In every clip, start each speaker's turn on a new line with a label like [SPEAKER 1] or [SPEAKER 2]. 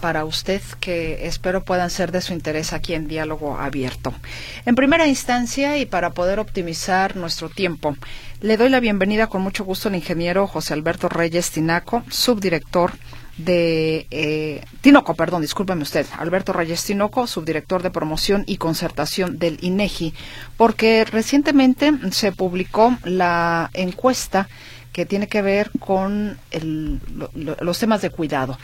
[SPEAKER 1] para usted que espero puedan ser de su interés aquí en Diálogo Abierto. En primera instancia y para poder optimizar nuestro tiempo, le doy la bienvenida con mucho gusto al ingeniero José Alberto Reyes Tinaco, subdirector de eh, Tinoco, perdón, discúlpeme usted, Alberto Reyes Tinoco, subdirector de promoción y concertación del INEGI, porque recientemente se publicó la encuesta que tiene que ver con los temas de cuidado.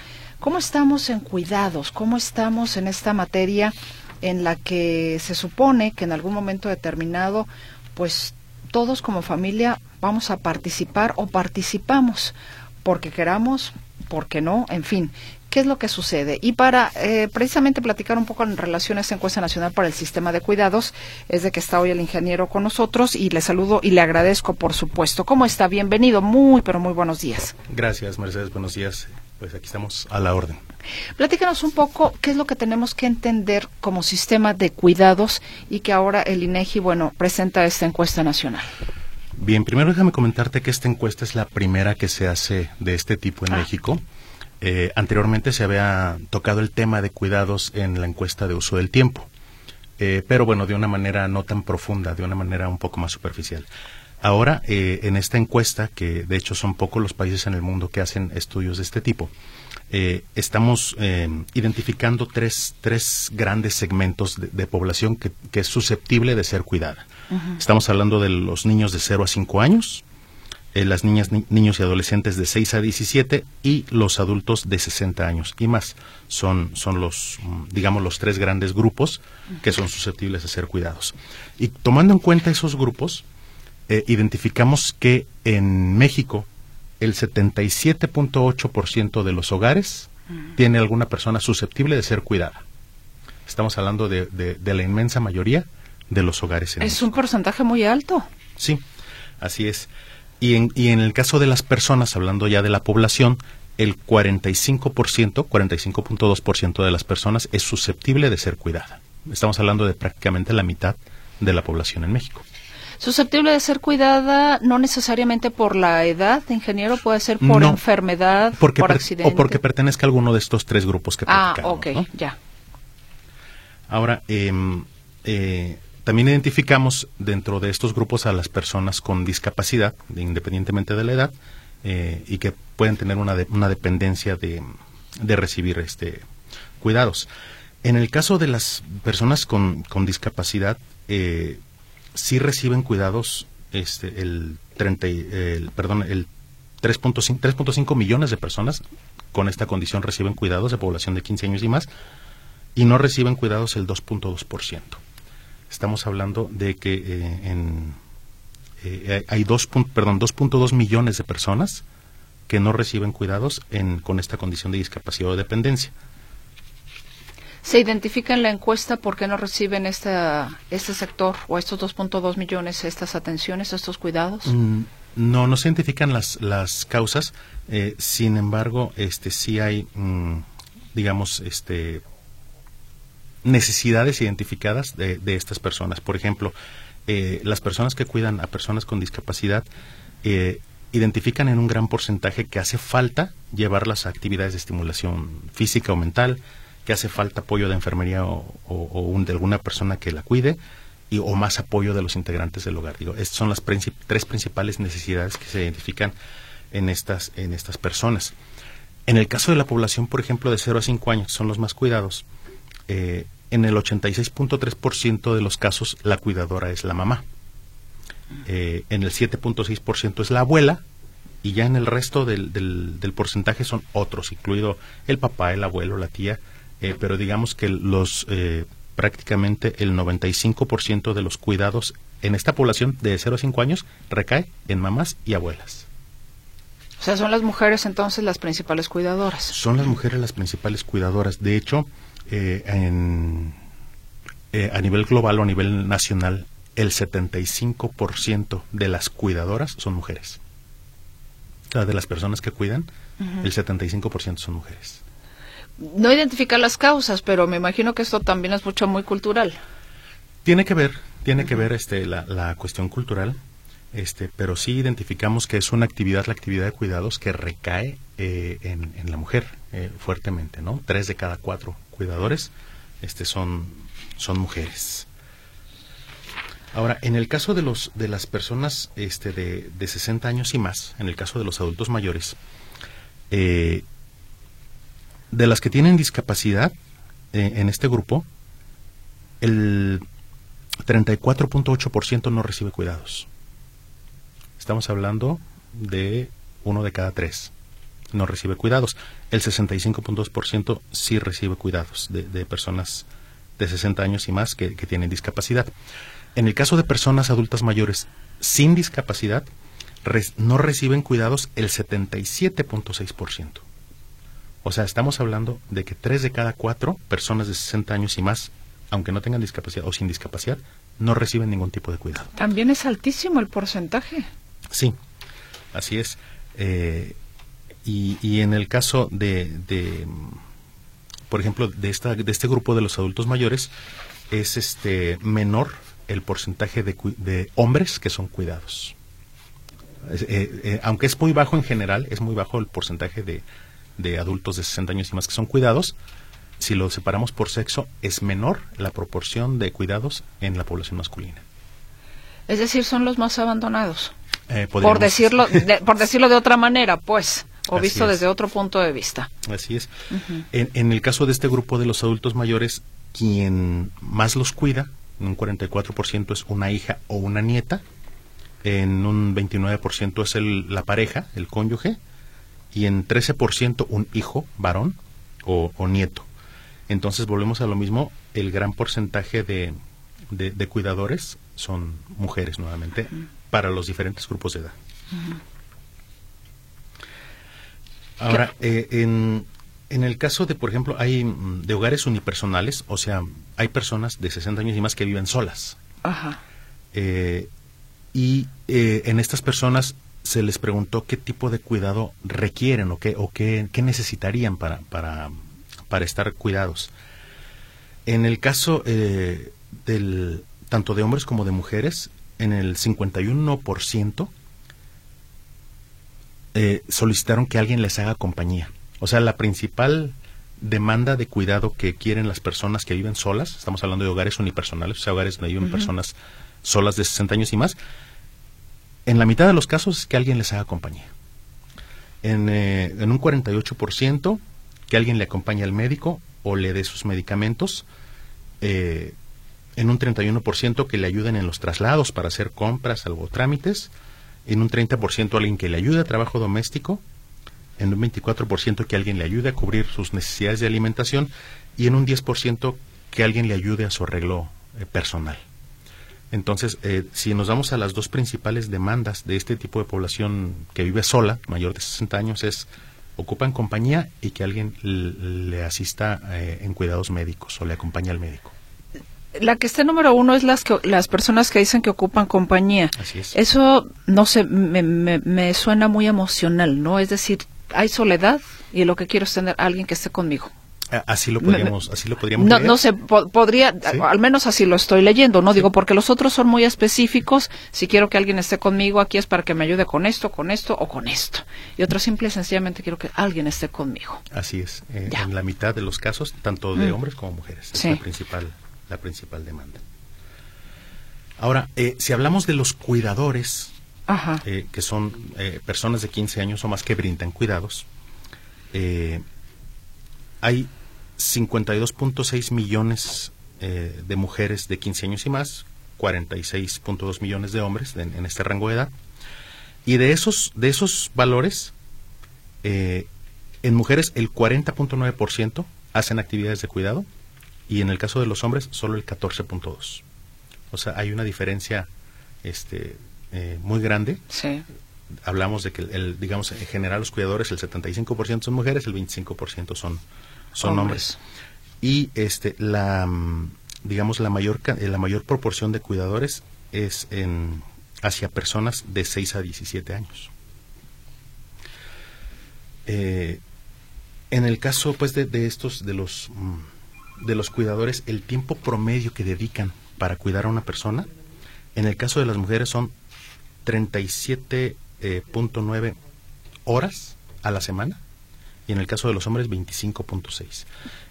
[SPEAKER 1] ¿Cómo estamos en cuidados? ¿Cómo estamos en esta materia en la que se supone que en algún momento determinado, pues todos como familia vamos a participar o participamos porque queramos, porque no, en fin, qué es lo que sucede. Y para eh, precisamente platicar un poco en relación a esta encuesta nacional para el sistema de cuidados, es de que está hoy el ingeniero con nosotros y le saludo y le agradezco, por supuesto. ¿Cómo está? Bienvenido. Muy, pero muy buenos días.
[SPEAKER 2] Gracias, Mercedes. Buenos días. Pues aquí estamos a la orden.
[SPEAKER 1] Platícanos un poco qué es lo que tenemos que entender como sistema de cuidados y que ahora el INEGI, bueno, presenta esta encuesta nacional.
[SPEAKER 2] Bien, primero déjame comentarte que esta encuesta es la primera que se hace de este tipo en ah. México. Eh, anteriormente se había tocado el tema de cuidados en la encuesta de uso del tiempo, eh, pero bueno, de una manera no tan profunda, de una manera un poco más superficial. Ahora, eh, en esta encuesta, que de hecho son pocos los países en el mundo que hacen estudios de este tipo, estamos identificando tres, tres grandes segmentos de, población que, es susceptible de ser cuidada. Estamos hablando de los niños de 0 a 5 años, eh, las niñas, niños y adolescentes de 6 a 17 y los adultos de 60 años y más. Son, son los, mm, digamos, los tres grandes grupos que son susceptibles de ser cuidados. Y tomando en cuenta esos grupos, eh, identificamos que en México el 77.8% de los hogares tiene alguna persona susceptible de ser cuidada. Estamos hablando de, de, la inmensa mayoría de los hogares.
[SPEAKER 1] En es un porcentaje muy alto.
[SPEAKER 2] Sí, así es. Y en, y en el caso de las personas, hablando ya de la población, el 45%, 45.2% de las personas es susceptible de ser cuidada. Estamos hablando de prácticamente la mitad de la población en México.
[SPEAKER 1] Susceptible de ser cuidada no necesariamente por la edad, ingeniero, puede ser por enfermedad,
[SPEAKER 2] porque
[SPEAKER 1] por accidente.
[SPEAKER 2] O porque pertenezca a alguno de estos tres grupos que
[SPEAKER 1] Ah, ok, ya.
[SPEAKER 2] Ahora, eh, eh, también identificamos dentro de estos grupos a las personas con discapacidad, independientemente de la edad, eh, y que pueden tener una, una dependencia de, recibir este cuidados. En el caso de las personas con, con discapacidad, eh, sí reciben cuidados este, el, 30, el, perdón, el 3.5 millones de personas con esta condición reciben cuidados de población de 15 años y más y no reciben cuidados el 2.2%. Estamos hablando de que eh, en, eh, hay dos, perdón, 2.2 millones de personas que no reciben cuidados en, con esta condición de discapacidad o dependencia.
[SPEAKER 1] ¿Se identifica en la encuesta por qué no reciben esta, este sector o estos 2.2 millones estas atenciones, estos cuidados? Mm,
[SPEAKER 2] no, no se identifican las, las causas. Eh, sin embargo, este sí hay, mm, digamos, este necesidades identificadas de, estas personas. Por ejemplo, eh, las personas que cuidan a personas con discapacidad eh, identifican en un gran porcentaje que hace falta llevarlas a actividades de estimulación física o mental, que hace falta apoyo de enfermería o, de alguna persona que la cuide y, o más apoyo de los integrantes del hogar. Digo, estas son las tres principales necesidades que se identifican en estas, en estas personas. En el caso de la población, por ejemplo, de 0 a 5 años, son los más cuidados, eh, en el 86.3% de los casos la cuidadora es la mamá. Eh, en el 7.6% es la abuela y ya en el resto del, del, porcentaje son otros, incluido el papá, el abuelo, la tía, eh, pero digamos que los eh, prácticamente el 95% de los cuidados en esta población de 0 a 5 años recae en mamás y abuelas.
[SPEAKER 1] O sea, son las mujeres entonces las principales cuidadoras.
[SPEAKER 2] Son las mujeres las principales cuidadoras. De hecho, eh, en, eh, a nivel global o a nivel nacional, el 75% de las cuidadoras son mujeres. O sea, de las personas que cuidan, el 75% son mujeres.
[SPEAKER 1] No identifica las causas, pero me imagino que esto también es mucho muy cultural.
[SPEAKER 2] Tiene que ver, tiene que ver este, la, la cuestión cultural, este, pero sí identificamos que es una actividad, la actividad de cuidados, que recae eh, en, en, la mujer eh, fuertemente, ¿no? Tres de cada cuatro cuidadores este, son, son mujeres. Ahora, en el caso de, los, de las personas este, de, de 60 años y más, en el caso de los adultos mayores, eh, de las que tienen discapacidad eh, en este grupo, el 34.8% no recibe cuidados. Estamos hablando de uno de cada tres no recibe cuidados. El 65.2% sí recibe cuidados de, personas de 60 años y más que, tienen discapacidad. En el caso de personas adultas mayores sin discapacidad, no reciben cuidados el 77.6%. O sea, estamos hablando de que tres de cada cuatro personas de 60 años y más, aunque no tengan discapacidad o sin discapacidad, no reciben ningún tipo de cuidado.
[SPEAKER 1] También es altísimo el porcentaje.
[SPEAKER 2] Sí, así es. Eh, y, y, en el caso de, de, por ejemplo, de, esta, de este grupo de los adultos mayores, es este menor el porcentaje de, de hombres que son cuidados. Eh, eh, aunque es muy bajo en general, es muy bajo el porcentaje de, de adultos de 60 años y más que son cuidados, si lo separamos por sexo, es menor la proporción de cuidados en la población masculina.
[SPEAKER 1] Es decir, son los más abandonados. Eh, por decirlo de, por decirlo de otra manera, pues, o Así visto es. desde otro punto de vista.
[SPEAKER 2] Así es. Uh -huh. en, en, el caso de este grupo de los adultos mayores, quien más los cuida, un 44% es una hija o una nieta, en un 29% es el, la pareja, el cónyuge, y en 13% un hijo varón o, o, nieto. Entonces volvemos a lo mismo, el gran porcentaje de, de, de cuidadores son mujeres nuevamente uh -huh. para los diferentes grupos de edad. Uh -huh. Ahora, eh, en, en, el caso de, por ejemplo, hay de hogares unipersonales, o sea, hay personas de 60 años y más que viven solas.
[SPEAKER 1] Ajá.
[SPEAKER 2] Eh, y eh, en estas personas se les preguntó qué tipo de cuidado requieren o qué, o qué, qué necesitarían para, para, para, estar cuidados. En el caso eh, del, tanto de hombres como de mujeres, en el 51% eh, solicitaron que alguien les haga compañía. O sea, la principal demanda de cuidado que quieren las personas que viven solas, estamos hablando de hogares unipersonales, o sea, hogares donde viven uh -huh. personas solas de 60 años y más, en la mitad de los casos es que alguien les haga compañía. En, eh, en un 48%, que alguien le acompañe al médico o le dé sus medicamentos. Eh, en un 31% que le ayuden en los traslados para hacer compras o trámites. En un 30% alguien que le ayude a trabajo doméstico. En un 24% que alguien le ayude a cubrir sus necesidades de alimentación. Y en un 10% que alguien le ayude a su arreglo eh, personal. Entonces, eh, si nos vamos a las dos principales demandas de este tipo de población que vive sola, mayor de 60 años, es ocupan compañía y que alguien le asista eh, en cuidados médicos o le acompañe al médico.
[SPEAKER 1] La que está número uno es las que las personas que dicen que ocupan compañía.
[SPEAKER 2] Así es.
[SPEAKER 1] Eso no sé, me, me, me suena muy emocional, ¿no? Es decir, hay soledad y lo que quiero es tener a alguien que esté conmigo.
[SPEAKER 2] Así lo podríamos, así lo podríamos
[SPEAKER 1] no, leer. no sé, po podría, ¿Sí? al menos así lo estoy leyendo, no sí. digo porque los otros son muy específicos. Si quiero que alguien esté conmigo aquí es para que me ayude con esto, con esto o con esto. Y otro simple y sencillamente quiero que alguien esté conmigo.
[SPEAKER 2] Así es, eh, en la mitad de los casos, tanto de mm. hombres como mujeres,
[SPEAKER 1] sí.
[SPEAKER 2] es la principal, la principal demanda. Ahora, eh, si hablamos de los cuidadores, eh, que son eh, personas de 15 años o más que brindan cuidados, eh, hay 52.6 millones eh, de mujeres de 15 años y más, 46.2 millones de hombres en, en, este rango de edad. Y de esos, de esos valores, eh, en mujeres el 40.9% hacen actividades de cuidado y en el caso de los hombres solo el 14.2%. O sea, hay una diferencia este, eh, muy grande.
[SPEAKER 1] Sí
[SPEAKER 2] hablamos de que el, el, digamos en general los cuidadores el 75% son mujeres el 25% son son hombres. hombres. y este la digamos, la mayor, eh, la mayor proporción de cuidadores es en, hacia personas de 6 a 17 años. Eh, en el caso pues de, estos de los mm, de los cuidadores el tiempo promedio que dedican para cuidar a una persona en el caso de las mujeres son 37.9 eh, horas a la semana y en el caso de los hombres 25.6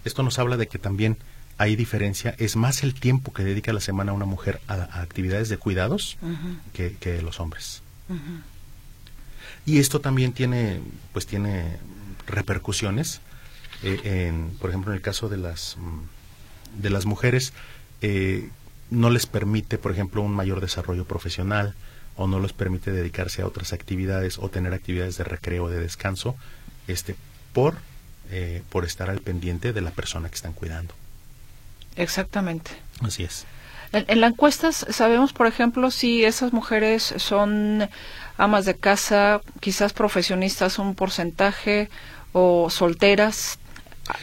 [SPEAKER 2] esto nos habla de que también hay diferencia. Es más el tiempo que dedica la semana una mujer a, actividades de cuidados que, los hombres. Y esto también tiene pues tiene repercusiones. Eh, en, por ejemplo, en el caso de las, mm, de las mujeres, eh, no les permite, por ejemplo, un mayor desarrollo profesional o no les permite dedicarse a otras actividades o tener actividades de recreo, de descanso, este, por, eh, por estar al pendiente de la persona que están cuidando.
[SPEAKER 1] Exactamente.
[SPEAKER 2] Así es.
[SPEAKER 1] En, en las encuestas sabemos, por ejemplo, si esas mujeres son amas de casa, quizás profesionistas un porcentaje o solteras.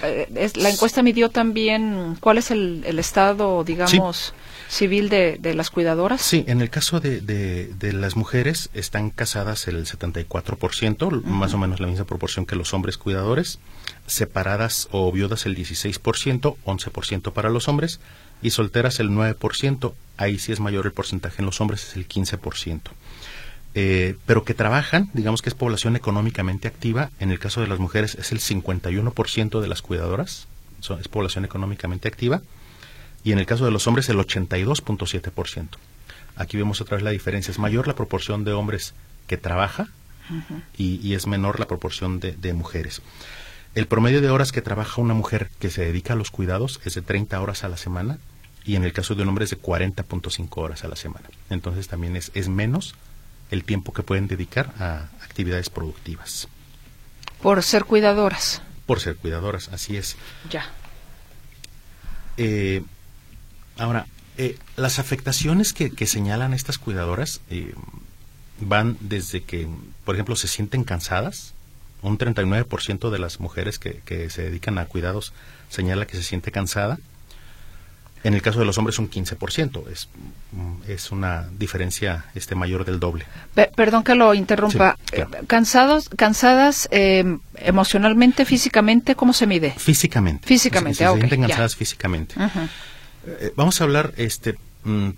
[SPEAKER 1] Eh, la encuesta midió también cuál es el, estado, digamos, civil de, las cuidadoras.
[SPEAKER 2] Sí, en el caso de, de, las mujeres están casadas el 74%, más o menos la misma proporción que los hombres cuidadores, separadas o viudas el 16%, 11% para los hombres, y solteras el 9%, ahí sí es mayor el porcentaje en los hombres, es el 15%. Eh, pero que trabajan, digamos que es población económicamente activa, en el caso de las mujeres es el 51% de las cuidadoras, es población económicamente activa, y en el caso de los hombres el 82.7%. Aquí vemos otra vez la diferencia, es mayor la proporción de hombres que trabaja y, es menor la proporción de, de mujeres. El promedio de horas que trabaja una mujer que se dedica a los cuidados es de 30 horas a la semana y en el caso de un hombre es de 40.5 horas a la semana. Entonces también es, es menos el tiempo que pueden dedicar a actividades productivas.
[SPEAKER 1] Por ser cuidadoras.
[SPEAKER 2] Por ser cuidadoras, así es.
[SPEAKER 1] Ya.
[SPEAKER 2] Eh, ahora, eh, las afectaciones que, señalan estas cuidadoras eh, van desde que, por ejemplo, se sienten cansadas. Un 39% de las mujeres que, que se dedican a cuidados señala que se siente cansada en el caso de los hombres un 15%, es, es una diferencia este mayor del doble.
[SPEAKER 1] perdón que lo interrumpa. Eh, cansados, cansadas eh, emocionalmente, físicamente, ¿cómo se mide?
[SPEAKER 2] Físicamente.
[SPEAKER 1] Físicamente,
[SPEAKER 2] se, sienten cansadas físicamente. Eh, vamos a hablar este mm,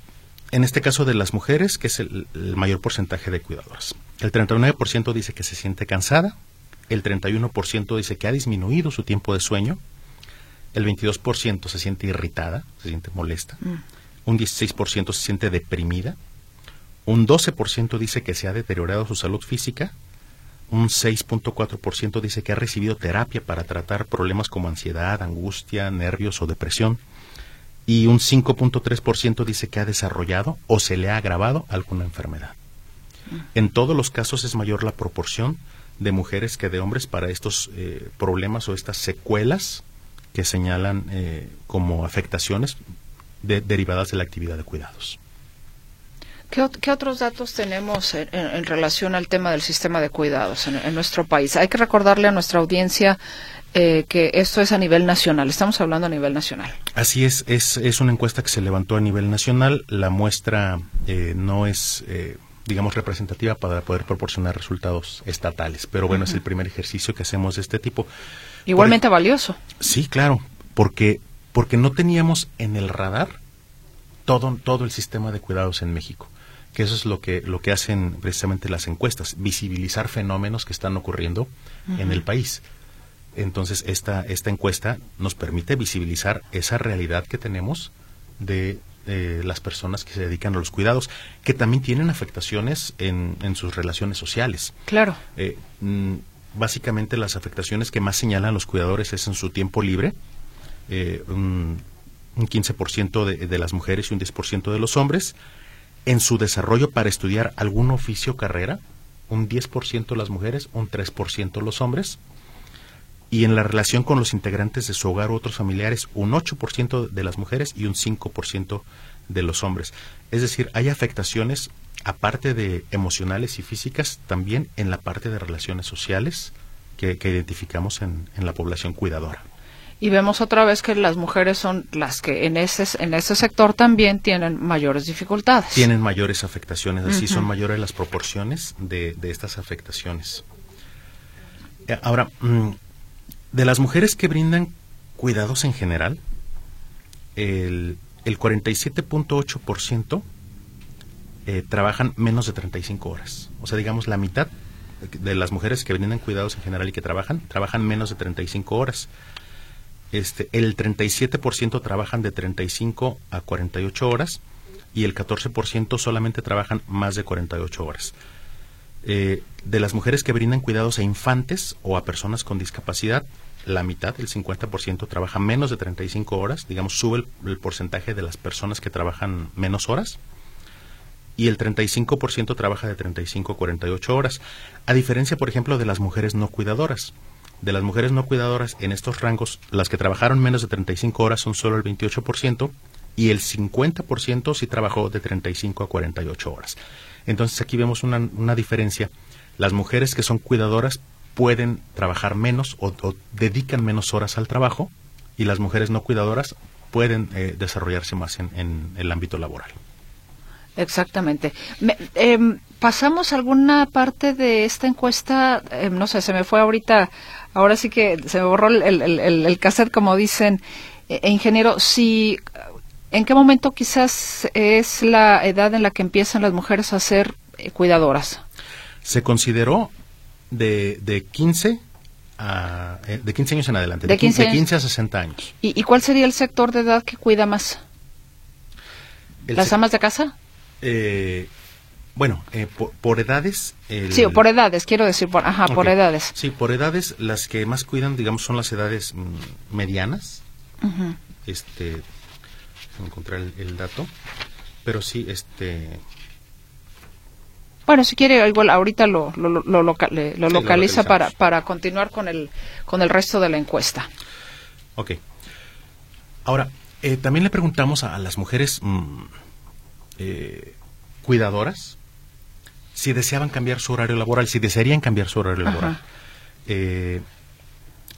[SPEAKER 2] en este caso de las mujeres, que es el, el mayor porcentaje de cuidadoras. El 39% dice que se siente cansada, el 31% dice que ha disminuido su tiempo de sueño, el 22% se siente irritada, se siente molesta, mm. un 16% se siente deprimida, un 12% dice que se ha deteriorado su salud física, un 6.4% dice que ha recibido terapia para tratar problemas como ansiedad, angustia, nervios o depresión, y un 5.3% dice que ha desarrollado o se le ha agravado alguna enfermedad. Mm. En todos los casos es mayor la proporción de mujeres que de hombres para estos eh, problemas o estas secuelas que señalan eh, como afectaciones derivadas de la actividad de cuidados.
[SPEAKER 1] ¿Qué, otros datos tenemos en, relación al tema del sistema de cuidados en, nuestro país? Hay que recordarle a nuestra audiencia eh, que esto es a nivel nacional, estamos hablando a nivel nacional.
[SPEAKER 2] Así es, es, es una encuesta que se levantó a nivel nacional, la muestra eh, no es, digamos, representativa para poder proporcionar resultados estatales, pero bueno, es el primer ejercicio que hacemos de este tipo.
[SPEAKER 1] Igualmente valioso.
[SPEAKER 2] Sí, claro, porque, porque no teníamos en el radar todo, todo el sistema de cuidados en México que eso es lo que lo que hacen precisamente las encuestas, visibilizar fenómenos que están ocurriendo en el país. Entonces, esta esta encuesta nos permite visibilizar esa realidad que tenemos de las personas que se dedican a los cuidados, que también tienen afectaciones en, en sus relaciones sociales.
[SPEAKER 1] Claro.
[SPEAKER 2] Eh, mm, básicamente las afectaciones que más señalan los cuidadores es en su tiempo libre, eh, un, 15% de, de, las mujeres y un 10% de los hombres, en su desarrollo para estudiar algún oficio o carrera, un 10% las mujeres, un 3% los hombres, y en la relación con los integrantes de su hogar u otros familiares, un 8% de las mujeres y un 5% de los hombres. Es decir, hay afectaciones aparte de emocionales y físicas, también en la parte de relaciones sociales que, identificamos en, la población cuidadora.
[SPEAKER 1] Y vemos otra vez que las mujeres son las que en ese, en ese sector también tienen mayores dificultades.
[SPEAKER 2] Tienen mayores afectaciones, así son mayores las proporciones de, de estas afectaciones. Eh, ahora, mm, de las mujeres que brindan cuidados en general, el, el 47.8% eh, trabajan menos de 35 horas. O sea, digamos, la mitad de las mujeres que brindan cuidados en general y que trabajan, trabajan menos de 35 horas. Este, el 37% trabajan de 35 a 48 horas y el 14% solamente trabajan más de 48 horas. Eh, de las mujeres que brindan cuidados a infantes o a personas con discapacidad, la mitad, el 50%, trabaja menos de 35 horas, digamos, sube el, porcentaje de las personas que trabajan menos horas, y el 35% trabaja de 35 a 48 horas, a diferencia, por ejemplo, de las mujeres no cuidadoras. De las mujeres no cuidadoras en estos rangos, las que trabajaron menos de 35 horas son solo el 28% y el 50% sí trabajó de 35 a 48 horas. Entonces aquí vemos una, una diferencia. Las mujeres que son cuidadoras pueden trabajar menos o, dedican menos horas al trabajo y las mujeres no cuidadoras pueden eh, desarrollarse más en, el ámbito laboral.
[SPEAKER 1] Exactamente. Em, pasamos alguna parte de esta encuesta, em, no sé, se me fue ahorita, ahora sí que se me borró el, el, cassette, como dicen, eh, e ingeniero, si, ¿en qué momento quizás es la edad en la que empiezan las mujeres a ser eh, cuidadoras?
[SPEAKER 2] Se consideró de, de 15 a, eh, de 15 años en adelante, de, 15, a 60 años.
[SPEAKER 1] ¿Y, cuál sería el sector de edad que cuida más? ¿Las amas de casa?
[SPEAKER 2] Eh, bueno, eh, por, edades.
[SPEAKER 1] Sí, por edades, quiero decir, por, ajá, por edades.
[SPEAKER 2] Sí, por edades, las que más cuidan, digamos, son las edades mm, medianas. Este, encontrar el, el, dato, pero sí, este,
[SPEAKER 1] bueno, si quiere, igual ahorita lo, lo, lo, localiza para, para continuar con el, con el resto de la encuesta.
[SPEAKER 2] Ok. Ahora, eh, también le preguntamos a, las mujeres mm, eh, cuidadoras si deseaban cambiar su horario laboral, si desearían cambiar su horario laboral. Eh,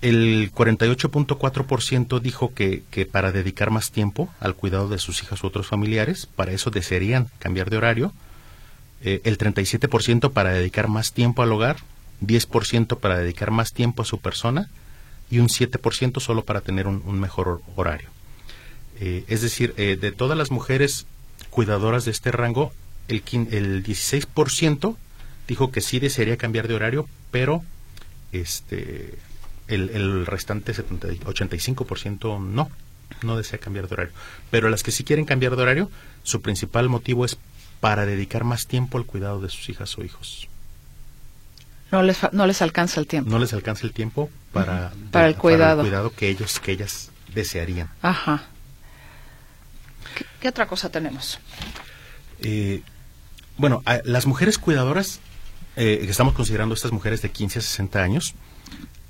[SPEAKER 2] el 48.4% dijo que, que para dedicar más tiempo al cuidado de sus hijas u otros familiares, para eso desearían cambiar de horario eh, el 37% para dedicar más tiempo al hogar, 10% para dedicar más tiempo a su persona y un 7% solo para tener un, mejor horario. Eh, es decir, eh, de todas las mujeres cuidadoras de este rango, el, el 16% dijo que sí desearía cambiar de horario, pero este el, el restante 70, 85% no, no desea cambiar de horario. Pero las que sí quieren cambiar de horario, su principal motivo es para dedicar más tiempo al cuidado de sus hijas o hijos.
[SPEAKER 1] No les, no les alcanza el tiempo.
[SPEAKER 2] No les alcanza el tiempo para,
[SPEAKER 1] para, el, cuidado.
[SPEAKER 2] cuidado que ellos que ellas desearían.
[SPEAKER 1] Ajá. ¿Qué, otra cosa tenemos?
[SPEAKER 2] Eh, bueno, las mujeres cuidadoras, eh, que estamos considerando estas mujeres de 15 a 60 años,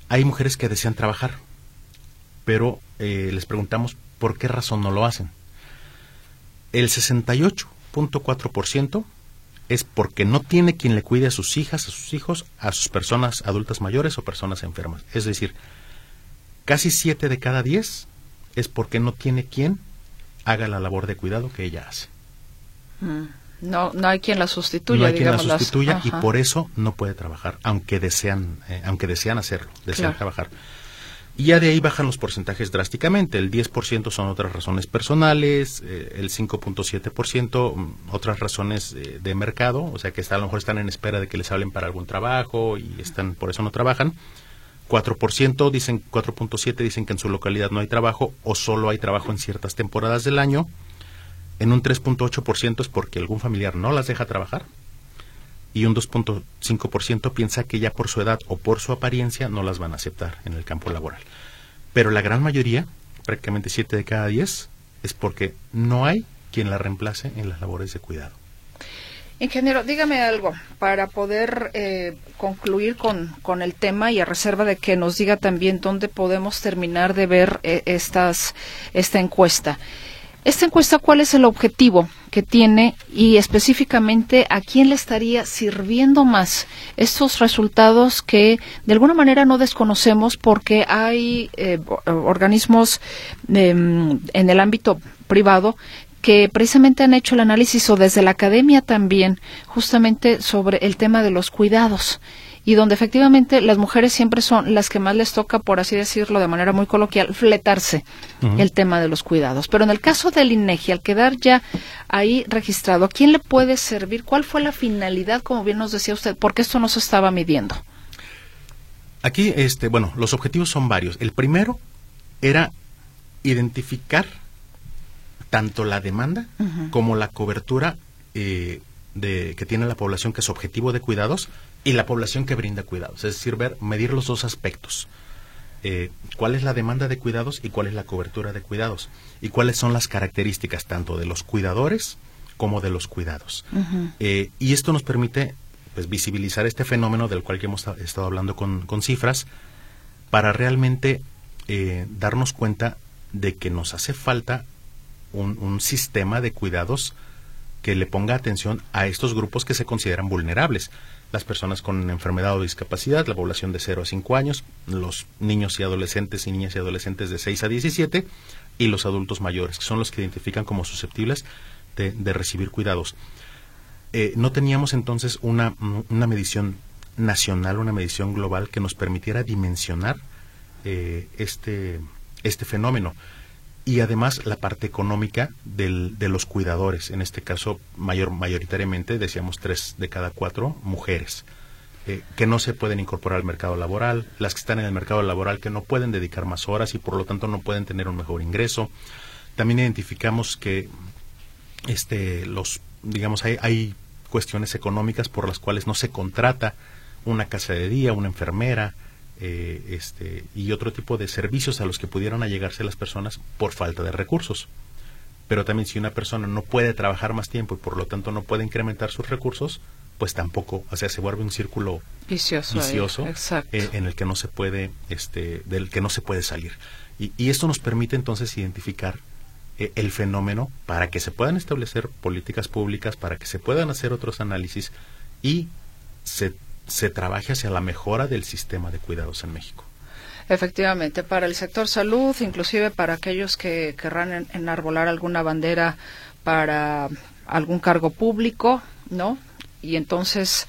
[SPEAKER 2] hay mujeres que desean trabajar, pero eh, les preguntamos por qué razón no lo hacen. El 68 ciento es porque no tiene quien le cuide a sus hijas, a sus hijos, a sus personas adultas mayores o personas enfermas. Es decir, casi 7 de cada 10 es porque no tiene quien haga la labor de cuidado que ella hace.
[SPEAKER 1] Mm, no, no hay quien la sustituya. No
[SPEAKER 2] hay quien la sustituya y por eso no puede trabajar, aunque desean, eh, aunque desean hacerlo, desean trabajar. Y ya de ahí bajan los porcentajes drásticamente. El 10% son otras razones personales, eh, el 5.7% mm, otras razones eh, de mercado, o sea que está, a lo mejor están en espera de que les hablen para algún trabajo y están por eso no trabajan. 4% dicen 4.7 dicen que en su localidad no hay trabajo o solo hay trabajo en ciertas temporadas del año. En un 3.8% es porque algún familiar no las deja trabajar y un 2.5% piensa que ya por su edad o por su apariencia no las van a aceptar en el campo laboral. Pero la gran mayoría, prácticamente 7 de cada 10, es porque no hay quien la reemplace en las labores de cuidado.
[SPEAKER 1] Ingeniero, dígame algo para poder eh, concluir con, con, el tema y a reserva de que nos diga también dónde podemos terminar de ver eh, estas, esta encuesta. Esta encuesta, ¿cuál es el objetivo que tiene y específicamente a quién le estaría sirviendo más estos resultados que de alguna manera no desconocemos porque hay eh, organismos em, en el ámbito privado que precisamente han hecho el análisis o desde la academia también justamente sobre el tema de los cuidados y donde efectivamente las mujeres siempre son las que más les toca, por así decirlo de manera muy coloquial, fletarse el tema de los cuidados. Pero en el caso del INEGI, al quedar ya ahí registrado, ¿a quién le puede servir? ¿Cuál fue la finalidad, como bien nos decía usted? Porque esto no se estaba midiendo.
[SPEAKER 2] Aquí, este, bueno, los objetivos son varios. El primero era identificar tanto la demanda como la cobertura eh, de, que tiene la población que es objetivo de cuidados y la población que brinda cuidados. Es decir, ver, medir los dos aspectos. Eh, cuál es la demanda de cuidados y cuál es la cobertura de cuidados y cuáles son las características tanto de los cuidadores como de los cuidados. Eh, y esto nos permite pues, visibilizar este fenómeno del cual ya hemos estado hablando con, cifras para realmente eh, darnos cuenta de que nos hace falta un, un sistema de cuidados que le ponga atención a estos grupos que se consideran vulnerables. Las personas con enfermedad o discapacidad, la población de 0 a 5 años, los niños y adolescentes y niñas y adolescentes de 6 a 17 y los adultos mayores, que son los que identifican como susceptibles de, recibir cuidados. Eh, no teníamos entonces una, una, medición nacional, una medición global que nos permitiera dimensionar eh, este, este fenómeno y además la parte económica del, de los cuidadores, en este caso mayor, mayoritariamente, decíamos tres de cada cuatro mujeres, eh, que no se pueden incorporar al mercado laboral, las que están en el mercado laboral que no pueden dedicar más horas y por lo tanto no pueden tener un mejor ingreso. También identificamos que este, los, digamos, hay, hay cuestiones económicas por las cuales no se contrata una casa de día, una enfermera, eh, este, y otro tipo de servicios a los que pudieran allegarse las personas por falta de recursos. Pero también si una persona no puede trabajar más tiempo y por lo tanto no puede incrementar sus recursos, pues tampoco, o sea, se vuelve un círculo
[SPEAKER 1] vicioso,
[SPEAKER 2] eh, en el que no se puede, este, del que no se puede salir. Y, y esto nos permite entonces identificar eh, el fenómeno para que se puedan establecer políticas públicas, para que se puedan hacer otros análisis y se se trabaje hacia la mejora del sistema de cuidados en México.
[SPEAKER 1] Efectivamente, para el sector salud, inclusive para aquellos que querrán enarbolar alguna bandera para algún cargo público, ¿no? Y entonces,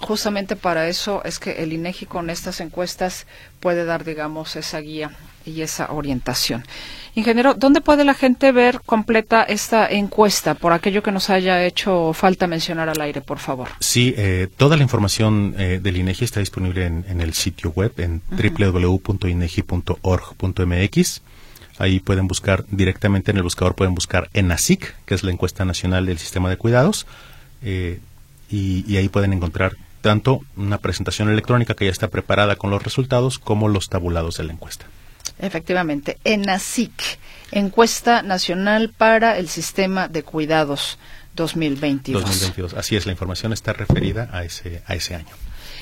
[SPEAKER 1] justamente para eso es que el INEGI con estas encuestas puede dar, digamos, esa guía y esa orientación. Ingeniero, ¿dónde puede la gente ver completa esta encuesta? Por aquello que nos haya hecho falta mencionar al aire, por favor.
[SPEAKER 2] Sí, eh, toda la información eh, del INEGI está disponible en, el sitio web en www.inegi.org.mx. Ahí pueden buscar directamente en el buscador, pueden buscar ENASIC, que es la encuesta nacional del sistema de cuidados, eh, y, y ahí pueden encontrar tanto una presentación electrónica que ya está preparada con los resultados como los tabulados de la encuesta.
[SPEAKER 1] Efectivamente, ENASIC, Encuesta Nacional para el Sistema de Cuidados 2022.
[SPEAKER 2] 2022. Así es, la información está referida a ese, a ese año.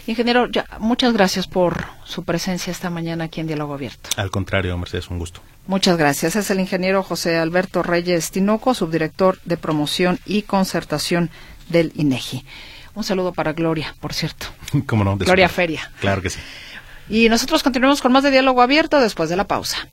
[SPEAKER 1] Ingeniero, ya, muchas gracias por su presencia esta mañana aquí en Diálogo Abierto.
[SPEAKER 2] Al contrario, Mercedes, un gusto.
[SPEAKER 1] Muchas gracias. Es el ingeniero José Alberto Reyes Tinoco, subdirector de promoción y concertación del INEGI. Un saludo para Gloria, por cierto.
[SPEAKER 2] ¿Cómo no?
[SPEAKER 1] Gloria Feria.
[SPEAKER 2] Claro que sí.
[SPEAKER 1] Y nosotros continuamos con más de diálogo abierto después de la pausa.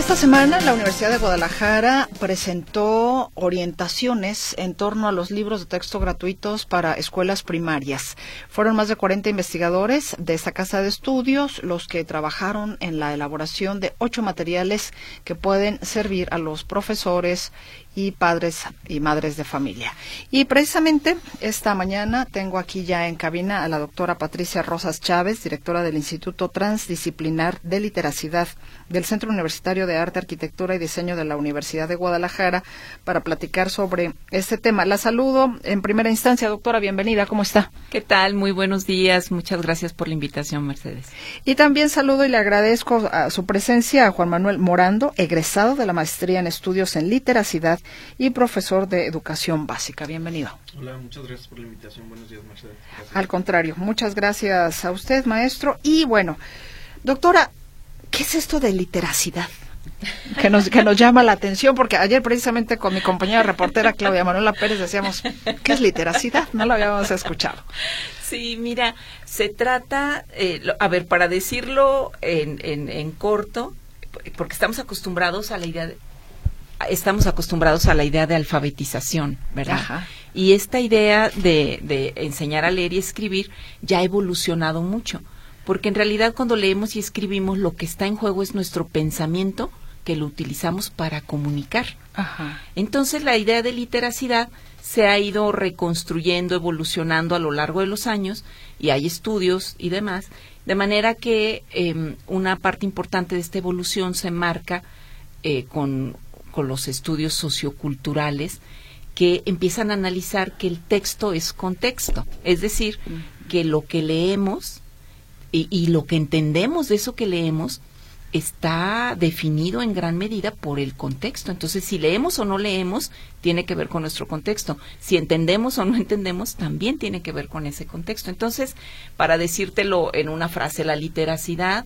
[SPEAKER 1] Esta semana la Universidad de Guadalajara presentó orientaciones en torno a los libros de texto gratuitos para escuelas primarias. Fueron más de 40 investigadores de esta casa de estudios los que trabajaron en la elaboración de ocho materiales que pueden servir a los profesores y padres y madres de familia. Y precisamente esta mañana tengo aquí ya en cabina a la doctora Patricia Rosas Chávez, directora del Instituto Transdisciplinar de Literacidad del Centro Universitario de Arte, Arquitectura y Diseño de la Universidad de Guadalajara, para platicar sobre este tema. La saludo en primera instancia, doctora, bienvenida, ¿cómo está?
[SPEAKER 3] ¿Qué tal? Muy buenos días, muchas gracias por la invitación, Mercedes.
[SPEAKER 1] Y también saludo y le agradezco a su presencia a Juan Manuel Morando, egresado de la Maestría en Estudios en Literacidad y profesor de educación básica. Bienvenido.
[SPEAKER 4] Hola, muchas gracias por la invitación. Buenos días, Mercedes.
[SPEAKER 1] Al contrario, muchas gracias a usted, maestro. Y bueno, doctora, ¿qué es esto de literacidad? que nos, que nos llama la atención, porque ayer precisamente con mi compañera reportera Claudia Manuela Pérez decíamos, ¿qué es literacidad? No lo habíamos escuchado.
[SPEAKER 3] Sí, mira, se trata, eh, a ver, para decirlo en, en, corto, porque estamos acostumbrados a la idea de, estamos acostumbrados a la idea de alfabetización, ¿verdad? Y esta idea de, de enseñar a leer y escribir ya ha evolucionado mucho porque en realidad cuando leemos y escribimos lo que está en juego es nuestro pensamiento que lo utilizamos para comunicar. Entonces la idea de literacidad se ha ido reconstruyendo, evolucionando a lo largo de los años y hay estudios y demás, de manera que em, una parte importante de esta evolución se marca eh, con, con los estudios socioculturales que empiezan a analizar que el texto es contexto, es decir, que lo que leemos y, lo que entendemos de eso que leemos está definido en gran medida por el contexto. Entonces, si leemos o no leemos, tiene que ver con nuestro contexto. Si entendemos o no entendemos, también tiene que ver con ese contexto. Entonces, para decírtelo en una frase, la literacidad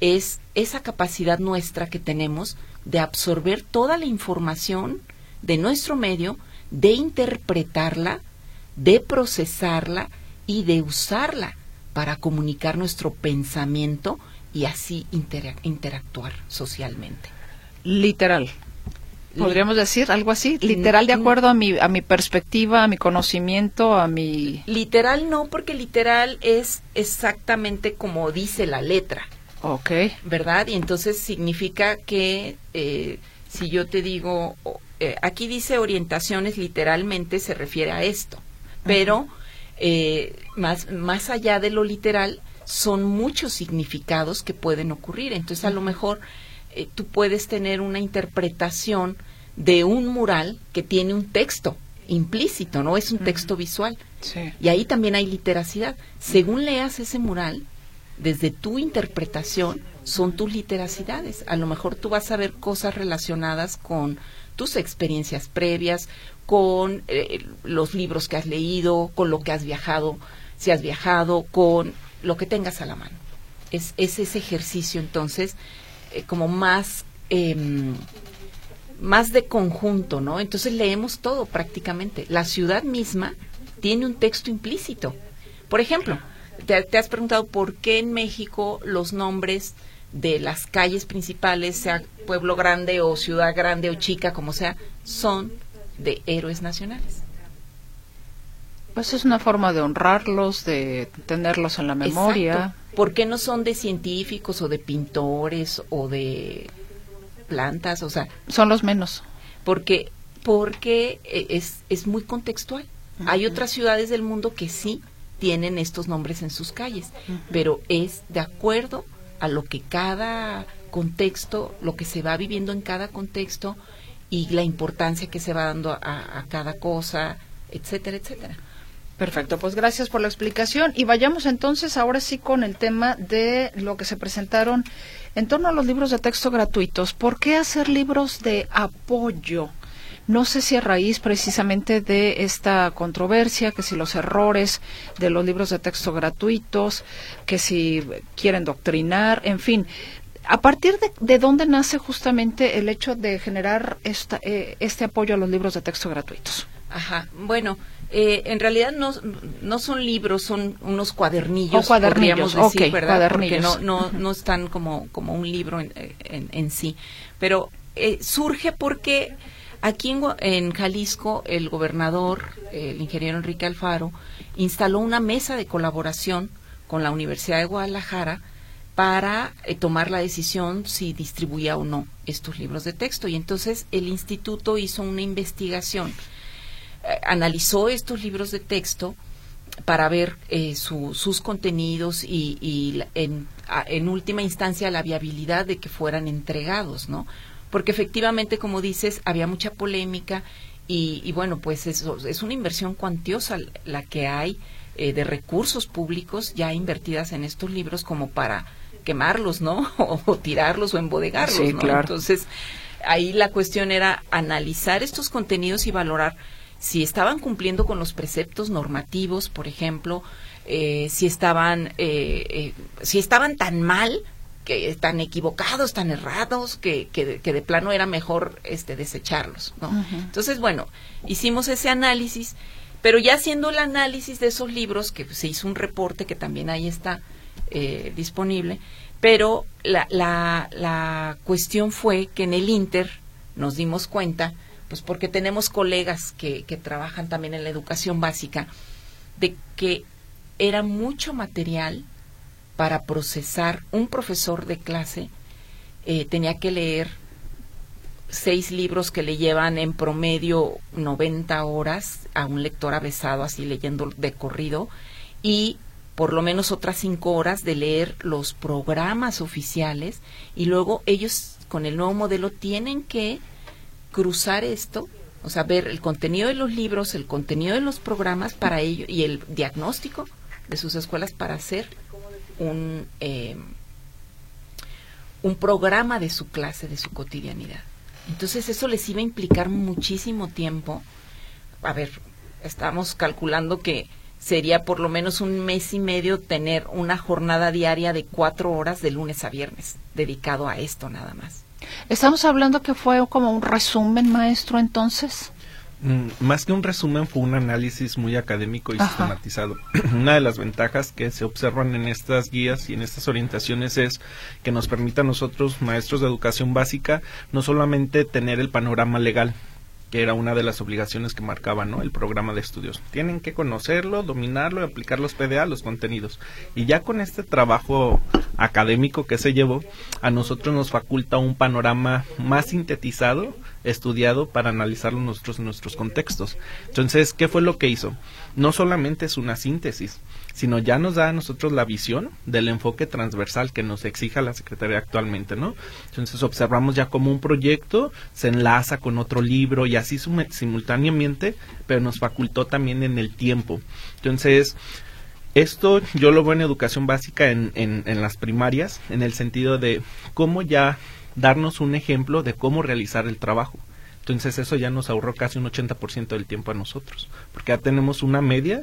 [SPEAKER 3] es esa capacidad nuestra que tenemos de absorber toda la información de nuestro medio, de interpretarla, de procesarla y de usarla para comunicar nuestro pensamiento y así interactuar socialmente.
[SPEAKER 1] Literal. Podríamos decir algo así, literal de acuerdo a mi a mi perspectiva, a mi conocimiento, a mi
[SPEAKER 3] literal no, porque literal es exactamente como dice la letra.
[SPEAKER 1] Ok.
[SPEAKER 3] ¿Verdad? Y entonces significa que eh, si yo te digo, eh, aquí dice orientaciones, literalmente se refiere a esto, pero eh, más, más allá de lo literal, son muchos significados que pueden ocurrir. Entonces, a lo mejor eh, tú puedes tener una interpretación de un mural que tiene un texto implícito, no es un texto visual. Y ahí también hay literacidad. Según leas ese mural, desde tu interpretación, son tus literacidades. A lo mejor tú vas a ver cosas relacionadas con tus experiencias previas, con eh, los libros que has leído, con lo que has viajado, si has viajado, con lo que tengas a la mano. Es, ese ejercicio entonces eh, como más, em, más de conjunto, ¿no? Entonces leemos todo prácticamente. La ciudad misma tiene un texto implícito. Por ejemplo, te, te has preguntado por qué en México los nombres de las calles principales, sea pueblo grande o ciudad grande o chica, como sea, son de héroes nacionales.
[SPEAKER 1] Pues es una forma de honrarlos, de tenerlos en la memoria.
[SPEAKER 3] ¿Por qué no son de científicos o de pintores o de plantas? O sea,
[SPEAKER 1] son los menos.
[SPEAKER 3] Porque porque e, es, es muy contextual. Hay otras ciudades del mundo que sí tienen estos nombres en sus calles, pero es de acuerdo a lo que cada contexto, lo que se va viviendo en cada contexto, y la importancia que se va dando a, cada cosa, etcétera, etcétera.
[SPEAKER 1] Perfecto, pues gracias por la explicación y vayamos entonces ahora sí con el tema de lo que se presentaron en torno a los libros de texto gratuitos. ¿Por qué hacer libros de apoyo? No sé si a raíz precisamente de esta controversia, que si los errores de los libros de texto gratuitos, que si quieren doctrinar, en fin, ¿A partir de, dónde nace justamente el hecho de generar esta, eh, este apoyo a los libros de texto gratuitos?
[SPEAKER 3] Ajá, bueno, eh, en realidad no, no son libros, son unos cuadernillos,
[SPEAKER 1] o cuadernillos,
[SPEAKER 3] decir, ¿verdad? Porque no, no, no están como, como un libro en, en, sí. Pero eh, surge porque aquí en, Jalisco el gobernador, el ingeniero Enrique Alfaro, instaló una mesa de colaboración con la Universidad de Guadalajara para eh, tomar la decisión si distribuía o no estos libros de texto. Y entonces el instituto hizo una investigación, eh, analizó estos libros de texto para ver eh, sus contenidos y, en, en, última instancia la viabilidad de que fueran entregados, ¿no? Porque efectivamente, como dices, había mucha polémica y, y bueno, pues eso, es una inversión cuantiosa la que hay de recursos públicos ya invertidas en estos libros como para quemarlos, ¿no? O, tirarlos o embodegarlos, ¿no? Entonces, ahí la cuestión era analizar estos contenidos y valorar si estaban cumpliendo con los preceptos normativos, por ejemplo, eh, si estaban eh, eh, si estaban tan mal que tan equivocados tan errados que, que, de plano era mejor este desecharlos ¿no? entonces bueno hicimos ese análisis pero ya haciendo el análisis de esos libros que se hizo un reporte que también ahí está disponible pero la, la, la cuestión fue que en el Inter nos dimos cuenta pues porque tenemos colegas que, que trabajan también en la educación básica de que era mucho material para procesar. Un profesor de clase eh, tenía que leer seis libros que le llevan en promedio 90 horas a un lector avesado así leyendo de corrido y por lo menos otras cinco horas de leer los programas oficiales y luego ellos con el nuevo modelo tienen que cruzar esto, o sea, ver el contenido de los libros, el contenido de los programas para ello y el diagnóstico de sus escuelas para hacer un, eh, un programa de su clase, de su cotidianidad. Entonces eso les iba a implicar muchísimo tiempo. A ver, estamos calculando que sería por lo menos un mes y medio tener una jornada diaria de cuatro horas de lunes a viernes dedicado a esto nada más.
[SPEAKER 1] Estamos hablando que fue como un resumen, maestro, entonces.
[SPEAKER 4] Mm, más que un resumen fue un análisis muy académico y sistematizado. Una de las ventajas que se observan en estas guías y en estas orientaciones es que nos permite a nosotros, maestros de educación básica, no solamente tener el panorama legal, que era una de las obligaciones que marcaba ¿no? el programa de estudios. Tienen que conocerlo, dominarlo y aplicar los PDA, los contenidos. Y ya con este trabajo académico que se llevó, a nosotros nos faculta un panorama más sintetizado, estudiado para analizarlo nosotros en nuestros contextos. Entonces, ¿qué fue lo que hizo? No solamente es una síntesis, sino ya nos da a nosotros la visión del enfoque transversal que nos exija la Secretaría actualmente, ¿no? Entonces observamos ya como un proyecto se enlaza con otro libro y así simultáneamente, pero nos facultó también en el tiempo. Entonces, esto yo lo veo en educación básica en, en, en las primarias, en el sentido de cómo ya darnos un ejemplo de cómo realizar el trabajo. Entonces eso ya nos ahorró casi un 80% del tiempo a nosotros, porque ya tenemos una media,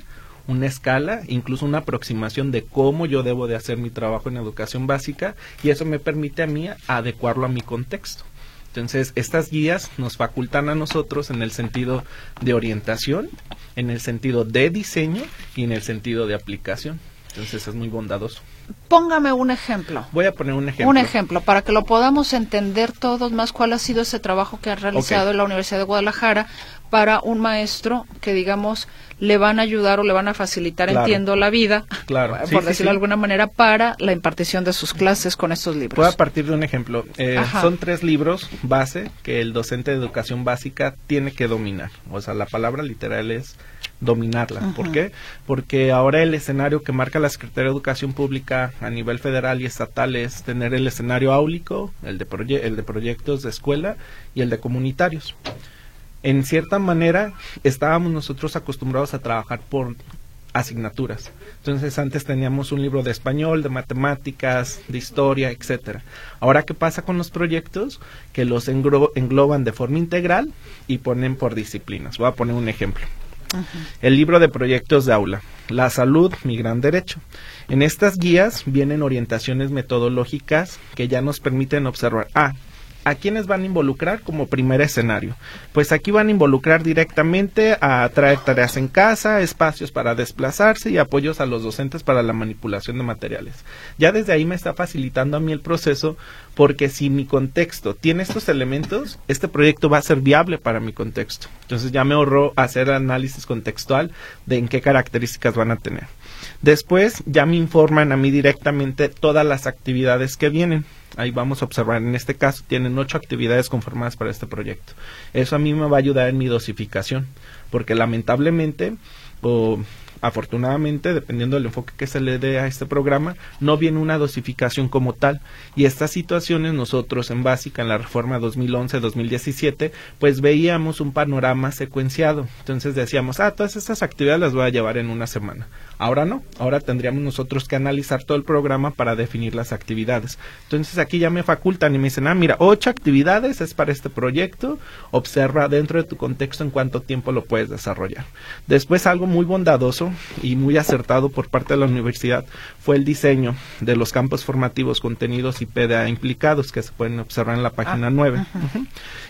[SPEAKER 4] una escala, incluso una aproximación de cómo yo debo de hacer mi trabajo en educación básica y eso me permite a mí adecuarlo a mi contexto. Entonces, estas guías nos facultan a nosotros en el sentido de orientación, en el sentido de diseño y en el sentido de aplicación. Entonces, es muy bondadoso.
[SPEAKER 1] Póngame un ejemplo.
[SPEAKER 4] Voy a poner un ejemplo.
[SPEAKER 1] Un ejemplo, para que lo podamos entender todos más cuál ha sido ese trabajo que ha realizado en la Universidad de Guadalajara para un maestro que, digamos, le van a ayudar o le van a facilitar, entiendo, la vida,
[SPEAKER 4] claro.
[SPEAKER 1] por decirlo de alguna manera, para la impartición de sus clases con estos libros.
[SPEAKER 4] Voy a partir de un ejemplo. Eh, son tres libros base que el docente de educación básica tiene que dominar. O sea, la palabra literal es dominarla. ¿Por qué? Porque ahora el escenario que marca la Secretaría de Educación Pública a nivel federal y estatal es tener el escenario áulico, el de, el de proyectos de escuela y el de comunitarios. En cierta manera, estábamos nosotros acostumbrados a trabajar por asignaturas. Entonces antes teníamos un libro de español, de matemáticas, de historia, etcétera. Ahora qué pasa con los proyectos que los engloban de forma integral y ponen por disciplinas. Voy a poner un ejemplo. El libro de proyectos de aula, La salud, mi gran derecho. En estas guías vienen orientaciones metodológicas que ya nos permiten observar, ah, ¿A quiénes van a involucrar como primer escenario? Pues aquí van a involucrar directamente a traer tareas en casa, espacios para desplazarse y apoyos a los docentes para la manipulación de materiales. Ya desde ahí me está facilitando a mí el proceso porque si mi contexto tiene estos elementos, este proyecto va a ser viable para mi contexto. Entonces ya me ahorró hacer análisis contextual de en qué características van a tener. Después ya me informan a mí directamente todas las actividades que vienen ahí vamos a observar, en este caso tienen ocho actividades conformadas para este proyecto. Eso a mí me va a ayudar en mi dosificación, porque lamentablemente o afortunadamente, dependiendo del enfoque que se le dé a este programa, no viene una dosificación como tal. Y estas situaciones nosotros en básica, en la reforma 2011-2017, pues veíamos un panorama secuenciado. Entonces decíamos, ah, todas estas actividades las voy a llevar en una semana. Ahora no, ahora tendríamos nosotros que analizar todo el programa para definir las actividades. Entonces aquí ya me facultan y me dicen, ah, mira, ocho actividades es para este proyecto, observa dentro de tu contexto en cuánto tiempo lo puedes desarrollar. Después algo muy bondadoso y muy acertado por parte de la universidad fue el diseño de los campos formativos, contenidos y PDA implicados que se pueden observar en la página 9. Ah,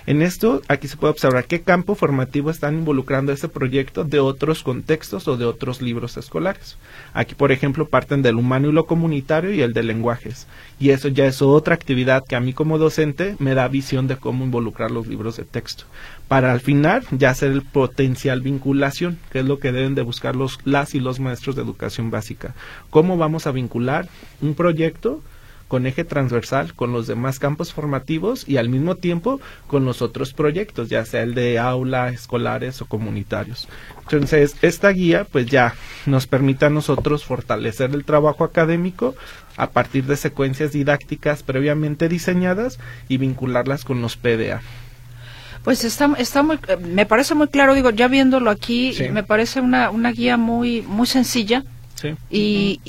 [SPEAKER 4] en esto, aquí se puede observar qué campo formativo están involucrando este proyecto de otros contextos o de otros libros escolares. Aquí, por ejemplo, parten del humano y lo comunitario y el de lenguajes. Y eso ya es otra actividad que a mí como docente me da visión de cómo involucrar los libros de texto. Para al final ya hacer el potencial vinculación, que es lo que deben de buscar los, las y los maestros de educación básica. ¿Cómo vamos a vincular un proyecto con eje transversal con los demás campos formativos y al mismo tiempo con los otros proyectos, ya sea el de aula, escolares o comunitarios. Entonces, esta guía pues ya nos permite a nosotros fortalecer el trabajo académico a partir de secuencias didácticas previamente diseñadas y vincularlas con los PDA.
[SPEAKER 1] Pues está, está muy, eh, me parece muy claro, digo, ya viéndolo aquí, me parece una, una guía muy, muy sencilla, y,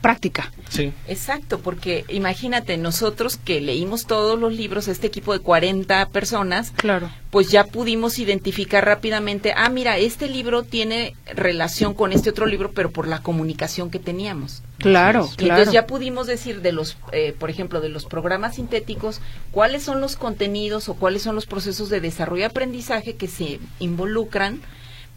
[SPEAKER 1] práctica.
[SPEAKER 3] Sí. Exacto, porque imagínate, nosotros que leímos todos los libros, este equipo de 40 personas,
[SPEAKER 1] claro.
[SPEAKER 3] pues ya pudimos identificar rápidamente, ah, mira, este libro tiene relación con este otro libro, pero por la comunicación que teníamos.
[SPEAKER 1] Claro, claro.
[SPEAKER 3] Entonces ya pudimos decir de los, eh, por ejemplo, de los programas sintéticos, cuáles son los contenidos o cuáles son los procesos de desarrollo y aprendizaje que se involucran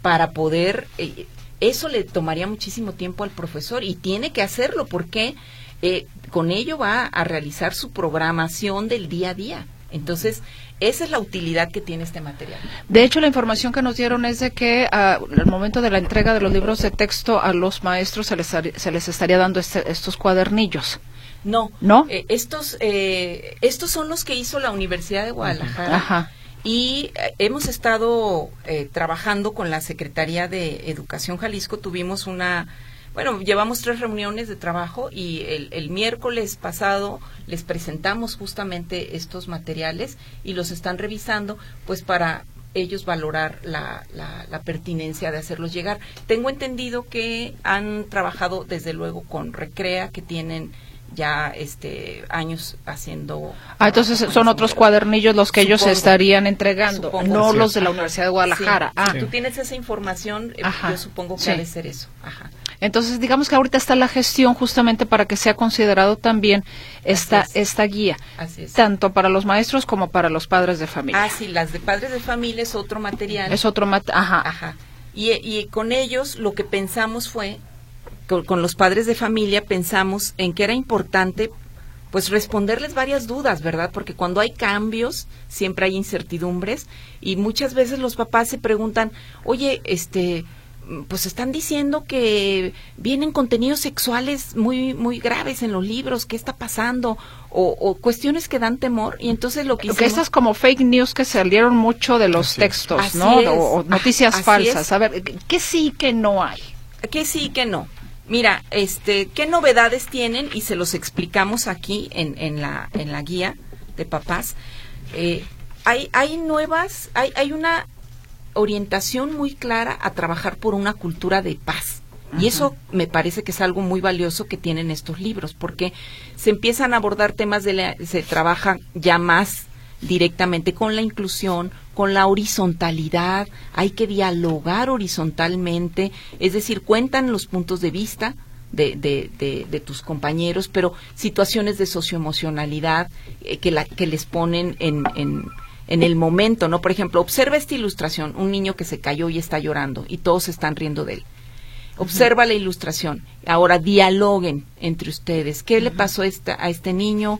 [SPEAKER 3] para poder eh, eso le tomaría muchísimo tiempo al profesor y tiene que hacerlo porque eh, con ello va a realizar su programación del día a día. Entonces, esa es la utilidad que tiene este material.
[SPEAKER 1] De hecho, la información que nos dieron es de que ah, al momento de la entrega de los libros de texto a los maestros se les, se les estaría dando este, estos cuadernillos.
[SPEAKER 3] No,
[SPEAKER 1] no.
[SPEAKER 3] Eh, estos, eh, estos son los que hizo la Universidad de Guadalajara. Ajá y eh, hemos estado eh, trabajando con la Secretaría de Educación Jalisco. Tuvimos una, bueno, llevamos tres reuniones de trabajo y el, miércoles pasado les presentamos justamente estos materiales y los están revisando, pues para ellos valorar la, la, la, pertinencia de hacerlos llegar. Tengo entendido que han trabajado desde luego con Recrea, que tienen ya este años haciendo
[SPEAKER 1] ah entonces son otros cuadernillos los que ellos estarían entregando no los de la Universidad de Guadalajara.
[SPEAKER 3] Ah. Tú tienes esa información eh, yo supongo que debe ser eso. Ajá.
[SPEAKER 1] entonces digamos que ahorita está la gestión justamente para que sea considerado también esta esta guía tanto para los maestros como para los padres de familia.
[SPEAKER 3] Ah sí las de padres de familia es otro material.
[SPEAKER 1] Es otro material ajá.
[SPEAKER 3] Ajá. Y, y con ellos lo que pensamos fue con, los padres de familia pensamos en que era importante pues responderles varias dudas, ¿verdad? Porque cuando hay cambios siempre hay incertidumbres y muchas veces los papás se preguntan, oye, este, pues están diciendo que vienen contenidos sexuales muy muy graves en los libros, ¿qué está pasando? O, cuestiones que dan temor y entonces lo que hicimos...
[SPEAKER 1] Estas como fake news que salieron mucho de los textos, ¿no? O, noticias falsas. A ver, ¿qué sí que no hay?
[SPEAKER 3] ¿Qué sí que no? Mira, este, ¿qué novedades tienen? Y se los explicamos aquí en, en, la, en la guía de papás. Eh, hay, hay nuevas, hay, hay una orientación muy clara a trabajar por una cultura de paz. Y eso me parece que es algo muy valioso que tienen estos libros, porque se empiezan a abordar temas de la, se trabaja ya más directamente con la inclusión, con la horizontalidad, hay que dialogar horizontalmente, es decir, cuentan los puntos de vista de, de, de, tus compañeros, pero situaciones de socioemocionalidad eh, que, la, que les ponen en, en, en el momento, ¿no? Por ejemplo, observa esta ilustración, un niño que se cayó y está llorando y todos están riendo de él. Observa la ilustración. Ahora dialoguen entre ustedes. ¿Qué le pasó esta, a este niño?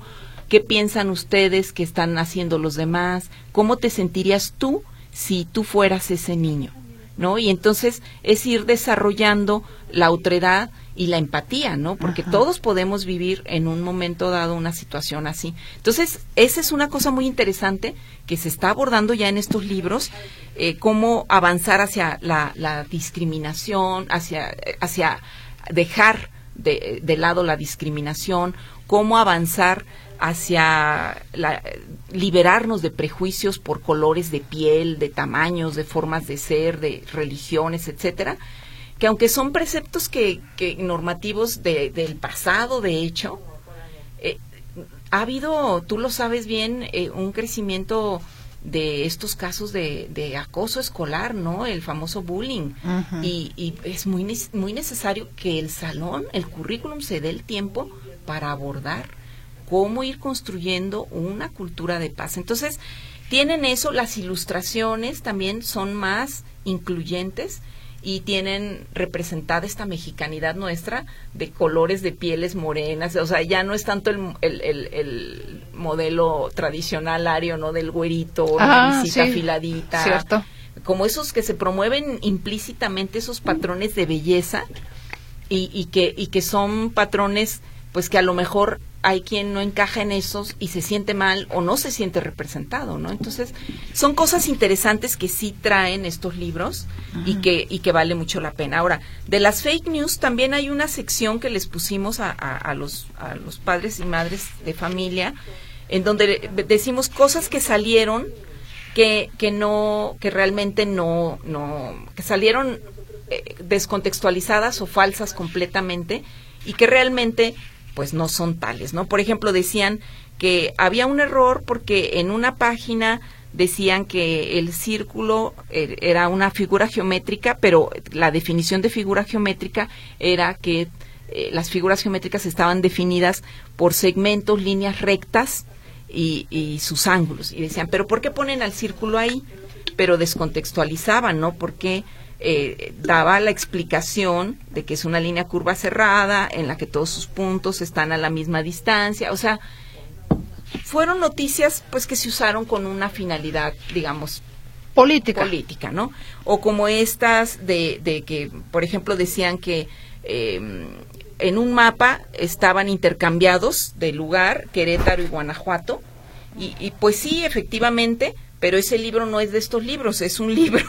[SPEAKER 3] ¿Qué piensan ustedes que están haciendo los demás? ¿Cómo te sentirías tú si tú fueras ese niño? ¿no? Y entonces es ir desarrollando la otredad y la empatía, ¿no? Porque todos podemos vivir en un momento dado una situación así. Entonces, esa es una cosa muy interesante que se está abordando ya en estos libros, eh, cómo avanzar hacia la, discriminación, hacia, hacia dejar de, de, lado la discriminación, cómo avanzar hacia la, liberarnos de prejuicios por colores de piel, de tamaños, de formas de ser, de religiones, etcétera, que aunque son preceptos que, que normativos de, del pasado, de hecho, eh, ha habido, tú lo sabes bien, eh, un crecimiento de estos casos de, de, acoso escolar, ¿no? El famoso bullying. y, y, es muy, muy necesario que el salón, el currículum se dé el tiempo para abordar cómo ir construyendo una cultura de paz. Entonces, tienen eso, las ilustraciones también son más incluyentes y tienen representada esta mexicanidad nuestra de colores de pieles morenas, o sea, ya no es tanto el, el, modelo tradicional ario, ¿no? Del güerito, la ah, visita afiladita.
[SPEAKER 1] Cierto.
[SPEAKER 3] Como esos que se promueven implícitamente esos patrones de belleza y, y, que, y que son patrones pues que a lo mejor hay quien no encaja en esos y se siente mal o no se siente representado, ¿no? Entonces, son cosas interesantes que sí traen estos libros y que, y que vale mucho la pena. Ahora, de las fake news también hay una sección que les pusimos a, a, los, a los padres y madres de familia, en donde decimos cosas que salieron que, que no, que realmente no, no, que salieron eh, descontextualizadas o falsas completamente y que realmente pues no son tales, ¿no? Por ejemplo, decían que había un error porque en una página decían que el círculo er, era una figura geométrica, pero la definición de figura geométrica era que eh, las figuras geométricas estaban definidas por segmentos, líneas rectas y, y, sus ángulos. Y decían, pero ¿por qué ponen al círculo ahí? Pero descontextualizaban, ¿no? Porque eh, daba la explicación de que es una línea curva cerrada en la que todos sus puntos están a la misma distancia. O sea, fueron noticias pues que se usaron con una finalidad, digamos,
[SPEAKER 1] política.
[SPEAKER 3] Política, ¿no? O como estas de, de que, por ejemplo, decían que em, en un mapa estaban intercambiados de lugar Querétaro y Guanajuato. Y, y pues sí, efectivamente, pero ese libro no es de estos libros, es un libro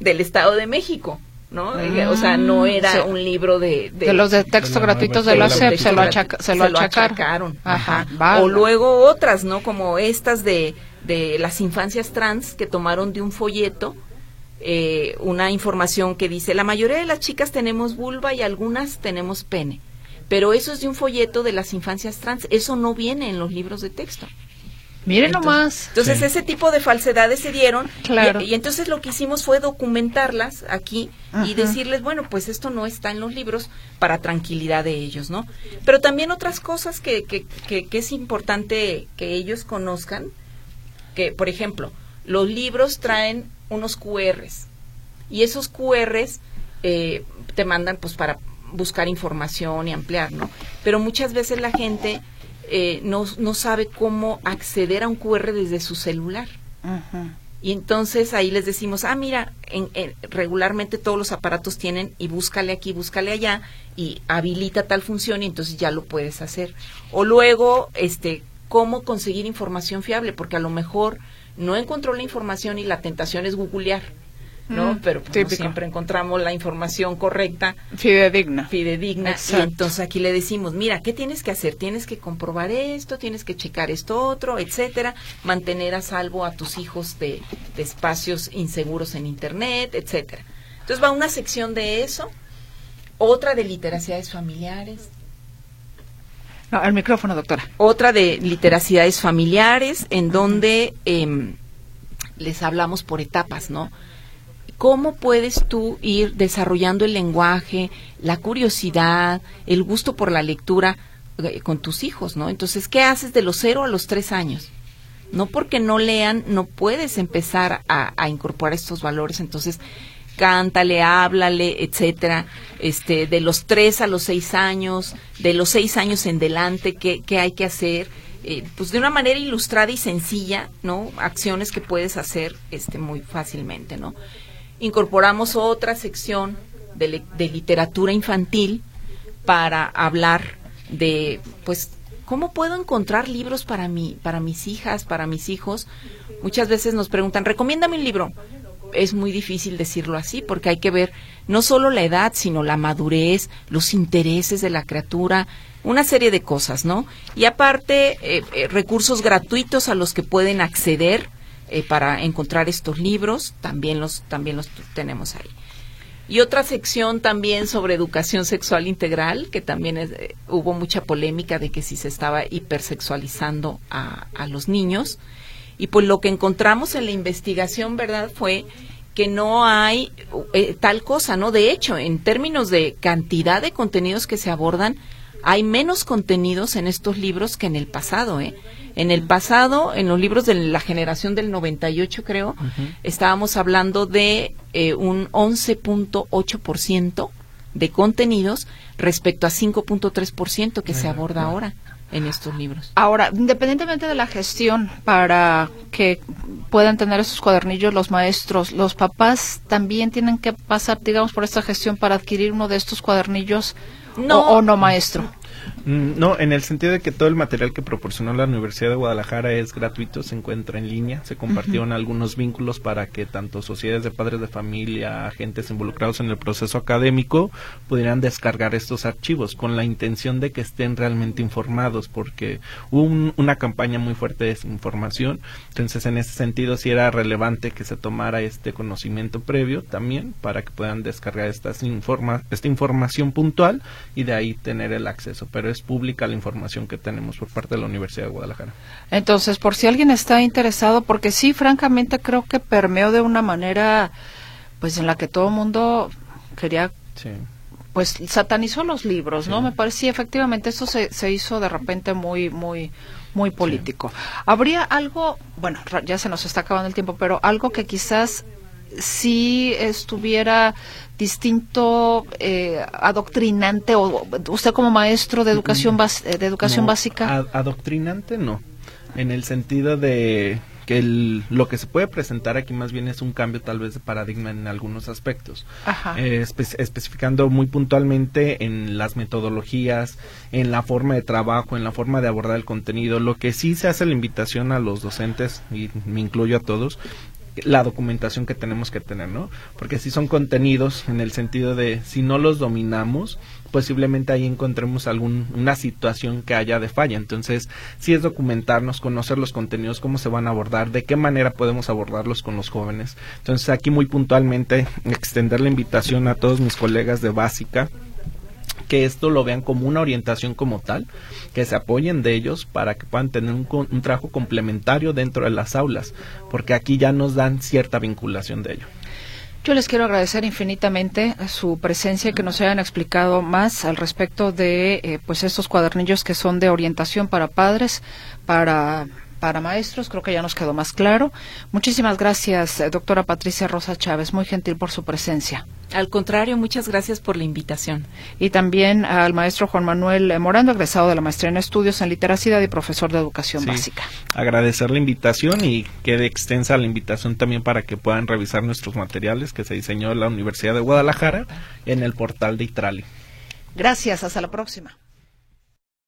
[SPEAKER 3] del Estado de México. ¿no? o sea, no mm, era un libro de,
[SPEAKER 1] de, los de texto gratuitos de la SEP, se lo, se lo,
[SPEAKER 3] achacaron. Ajá, O luego otras, ¿no? Como estas de, de las infancias trans que tomaron de un folleto eh, una información que dice, la mayoría de las chicas tenemos vulva y algunas tenemos pene. Pero eso es de un folleto de las infancias trans, eso no viene en los libros de texto.
[SPEAKER 1] Miren nomás.
[SPEAKER 3] Entonces ese tipo de falsedades se dieron claro. y, entonces lo que hicimos fue documentarlas aquí y decirles, bueno, pues esto no está en los libros para tranquilidad de ellos, ¿no? Pero también otras cosas que, que, que, es importante que ellos conozcan, que por ejemplo, los libros traen unos QRs y esos QRs eh, te mandan pues para buscar información y ampliar, ¿no? Pero muchas veces la gente eh, no, no sabe cómo acceder a un QR desde su celular. Y entonces ahí les decimos, ah, mira, en, regularmente todos los aparatos tienen y búscale aquí, búscale allá y habilita tal función y entonces ya lo puedes hacer. O luego, este, cómo conseguir información fiable, porque a lo mejor no encontró la información y la tentación es googlear. ¿No? Mm, Pero pues, siempre encontramos la información correcta.
[SPEAKER 1] Fidedigna.
[SPEAKER 3] Fidedigna. Y entonces aquí le decimos, mira, ¿qué tienes que hacer? Tienes que comprobar esto, tienes que checar esto otro, etcétera, mantener a salvo a tus hijos de, espacios inseguros en Internet, etcétera. Entonces va una sección de eso, otra de literacidades familiares,
[SPEAKER 1] no, el micrófono, doctora.
[SPEAKER 3] Otra de literacidades familiares, en donde em, les hablamos por etapas, ¿no? ¿Cómo puedes tú ir desarrollando el lenguaje, la curiosidad, el gusto por la lectura eh, con tus hijos, ¿no? Entonces, ¿qué haces de los cero a los tres años? No porque no lean, no puedes empezar a, incorporar estos valores. Entonces, cántale, háblale, etcétera. Este, de los tres a los seis años, de los seis años en delante, ¿qué, qué hay que hacer? Eh, pues de una manera ilustrada y sencilla, ¿no? Acciones que puedes hacer, este, muy fácilmente, ¿no? Incorporamos otra sección de, de literatura infantil para hablar de, pues, ¿cómo puedo encontrar libros para mí, para mis hijas, para mis hijos? Muchas veces nos preguntan, recomiéndame un libro. Es muy difícil decirlo así porque hay que ver no solo la edad, sino la madurez, los intereses de la criatura, una serie de cosas, ¿no? Y aparte, eh, eh, recursos gratuitos a los que pueden acceder eh, para encontrar estos libros, también los, también los tenemos ahí. Y otra sección también sobre educación sexual integral, que también eh, hubo mucha polémica de que si se estaba hipersexualizando a, a los niños. Y pues lo que encontramos en la investigación, ¿verdad?, fue que no hay eh, tal cosa, ¿no? De hecho, en términos de cantidad de contenidos que se abordan, hay menos contenidos en estos libros que en el pasado, ¿eh? En el pasado, en los libros de la generación del 98, creo, estábamos hablando de eh, un 11.8% de contenidos respecto a 5.3% que se aborda ahora en estos libros.
[SPEAKER 1] Ahora, independientemente de la gestión para que puedan tener esos cuadernillos los maestros, los papás también tienen que pasar, digamos, por esta gestión para adquirir uno de estos cuadernillos no, o no maestro.
[SPEAKER 4] Mm, no, en el sentido de que todo el material que proporcionó la Universidad de Guadalajara es gratuito, se encuentra en línea, se compartieron algunos vínculos para que tanto sociedades de padres de familia, agentes involucrados en el proceso académico pudieran descargar estos archivos con la intención de que estén realmente informados, porque hubo una campaña muy fuerte de desinformación, entonces en ese sentido sí era relevante que se tomara este conocimiento previo también para que puedan descargar estas informa esta información puntual y de ahí tener el acceso. Pero es pública la información que tenemos por parte de la Universidad de Guadalajara.
[SPEAKER 1] Entonces, por si alguien está interesado, porque sí, francamente creo que permeó de una manera, pues en la que todo el mundo quería... Pues satanizó los libros, ¿no? Me parece, sí, efectivamente, eso se, se hizo de repente muy, muy, muy político. Habría algo, bueno, ya se nos está acabando el tiempo, pero algo que quizás si estuviera distinto eh, adoctrinante o usted como maestro de educación de educación básica
[SPEAKER 4] adoctrinante no en el sentido de que lo que se puede presentar aquí más bien es un cambio tal vez de paradigma en algunos aspectos, eh, especificando muy puntualmente en las metodologías, en la forma de trabajo, en la forma de abordar el contenido. Lo que sí se hace la invitación a los docentes, y me incluyo a todos, la documentación que tenemos que tener, ¿no? Porque si son contenidos en el sentido de si no los dominamos, posiblemente ahí encontremos alguna situación que haya de falla. Entonces, si es documentarnos, conocer los contenidos, cómo se van a abordar, de qué manera podemos abordarlos con los jóvenes. Entonces, aquí muy puntualmente extender la invitación a todos mis colegas de básica que esto lo vean como una orientación como tal, que se apoyen de ellos para que puedan tener un, un trabajo complementario dentro de las aulas, porque aquí ya nos dan cierta vinculación de ello.
[SPEAKER 1] Yo les quiero agradecer infinitamente su presencia y que nos hayan explicado más al respecto de eh, pues estos cuadernillos que son de orientación para padres, para para maestros, creo que ya nos quedó más claro. Muchísimas gracias, eh, doctora Patricia Rosa Chávez, muy gentil por su presencia.
[SPEAKER 3] Al contrario, muchas gracias por la invitación.
[SPEAKER 1] Y también al maestro Juan Manuel Morando, egresado de la maestría en estudios en literacidad y profesor de educación básica.
[SPEAKER 4] Agradecer la invitación y quede extensa la invitación también para que puedan revisar nuestros materiales que se diseñó en la Universidad de Guadalajara en el portal de Itrali.
[SPEAKER 1] Gracias, hasta la próxima.